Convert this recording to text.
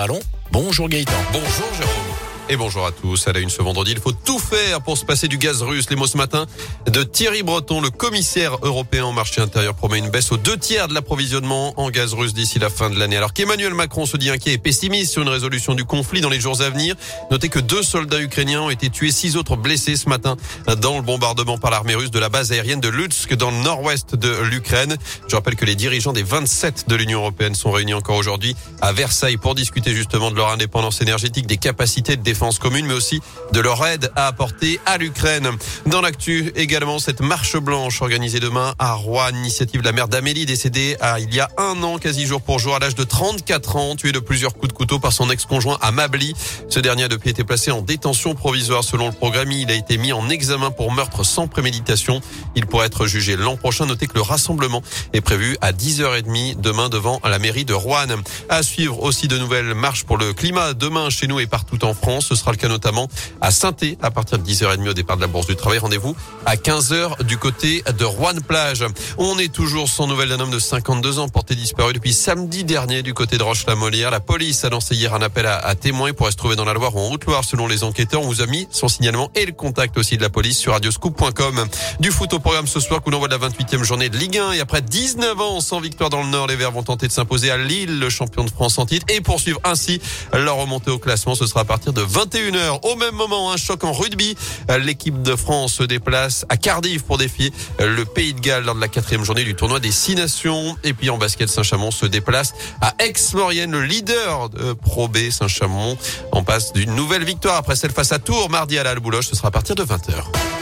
Allons, bonjour Gaëtan. Bonjour Jérôme. Et bonjour à tous. À la une ce vendredi, il faut tout faire pour se passer du gaz russe. Les mots ce matin de Thierry Breton, le commissaire européen au marché intérieur, promet une baisse aux deux tiers de l'approvisionnement en gaz russe d'ici la fin de l'année. Alors qu'Emmanuel Macron se dit inquiet et pessimiste sur une résolution du conflit dans les jours à venir. Notez que deux soldats ukrainiens ont été tués, six autres blessés ce matin dans le bombardement par l'armée russe de la base aérienne de Lutsk dans le nord-ouest de l'Ukraine. Je rappelle que les dirigeants des 27 de l'Union européenne sont réunis encore aujourd'hui à Versailles pour discuter justement de leur indépendance énergétique, des capacités de défense défense commune, mais aussi de leur aide à apporter à l'Ukraine. Dans l'actu, également, cette marche blanche organisée demain à Rouen, initiative de la mère d'Amélie, décédée il y a un an, quasi jour pour jour, à l'âge de 34 ans, tuée de plusieurs coups de couteau par son ex-conjoint à Mably. Ce dernier a depuis été placé en détention provisoire selon le programme. Il a été mis en examen pour meurtre sans préméditation. Il pourrait être jugé l'an prochain. Notez que le rassemblement est prévu à 10h30 demain devant la mairie de Rouen. À suivre aussi de nouvelles marches pour le climat demain chez nous et partout en France. Ce sera le cas notamment à saint à partir de 10h30 au départ de la Bourse du Travail. Rendez-vous à 15h du côté de Rouen-Plage. On est toujours sans nouvelles d'un homme de 52 ans porté disparu depuis samedi dernier du côté de Roche-la-Molière. La police a lancé hier un appel à, témoins pour se trouver dans la Loire ou en Haute-Loire selon les enquêteurs. On vous a mis son signalement et le contact aussi de la police sur radioscoop.com. Du foot au programme ce soir, coup d'envoi de la 28e journée de Ligue 1 et après 19 ans sans victoire dans le Nord, les Verts vont tenter de s'imposer à Lille, le champion de France en titre et poursuivre ainsi leur remontée au classement. Ce sera à partir de 21h. Au même moment, un choc en rugby. L'équipe de France se déplace à Cardiff pour défier le Pays de Galles lors de la quatrième journée du tournoi des Six Nations. Et puis en basket, Saint-Chamond se déplace à Aix-Maurienne, le leader de Pro B. Saint-Chamond en passe d'une nouvelle victoire après celle face à Tours mardi à la. Ce sera à partir de 20h.